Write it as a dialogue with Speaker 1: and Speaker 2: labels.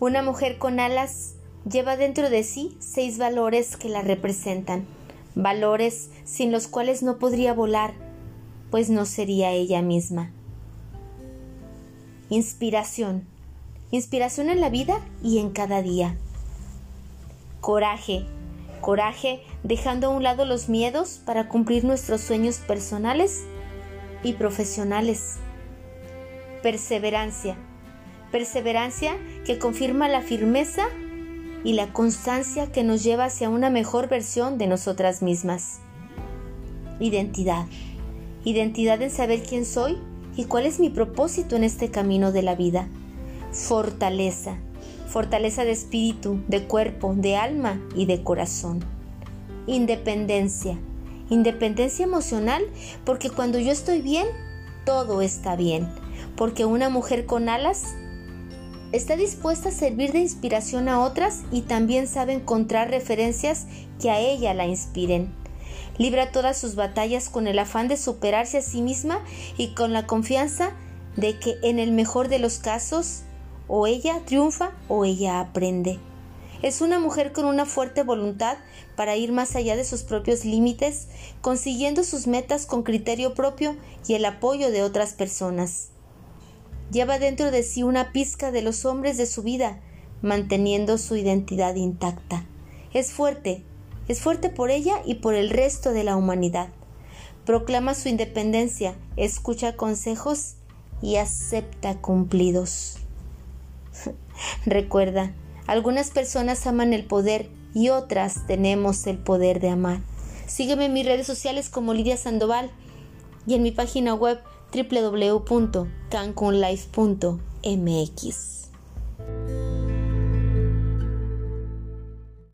Speaker 1: Una mujer con alas lleva dentro de sí seis valores que la representan, valores sin los cuales no podría volar, pues no sería ella misma. Inspiración. Inspiración en la vida y en cada día. Coraje. Coraje dejando a un lado los miedos para cumplir nuestros sueños personales y profesionales. Perseverancia. Perseverancia que confirma la firmeza y la constancia que nos lleva hacia una mejor versión de nosotras mismas. Identidad. Identidad en saber quién soy y cuál es mi propósito en este camino de la vida. Fortaleza. Fortaleza de espíritu, de cuerpo, de alma y de corazón. Independencia. Independencia emocional porque cuando yo estoy bien, todo está bien. Porque una mujer con alas está dispuesta a servir de inspiración a otras y también sabe encontrar referencias que a ella la inspiren. Libra todas sus batallas con el afán de superarse a sí misma y con la confianza de que en el mejor de los casos o ella triunfa o ella aprende. Es una mujer con una fuerte voluntad para ir más allá de sus propios límites, consiguiendo sus metas con criterio propio y el apoyo de otras personas. Lleva dentro de sí una pizca de los hombres de su vida, manteniendo su identidad intacta. Es fuerte, es fuerte por ella y por el resto de la humanidad. Proclama su independencia, escucha consejos y acepta cumplidos. Recuerda, algunas personas aman el poder y otras tenemos el poder de amar. Sígueme en mis redes sociales como Lidia Sandoval y en mi página web www.cancunlife.mx.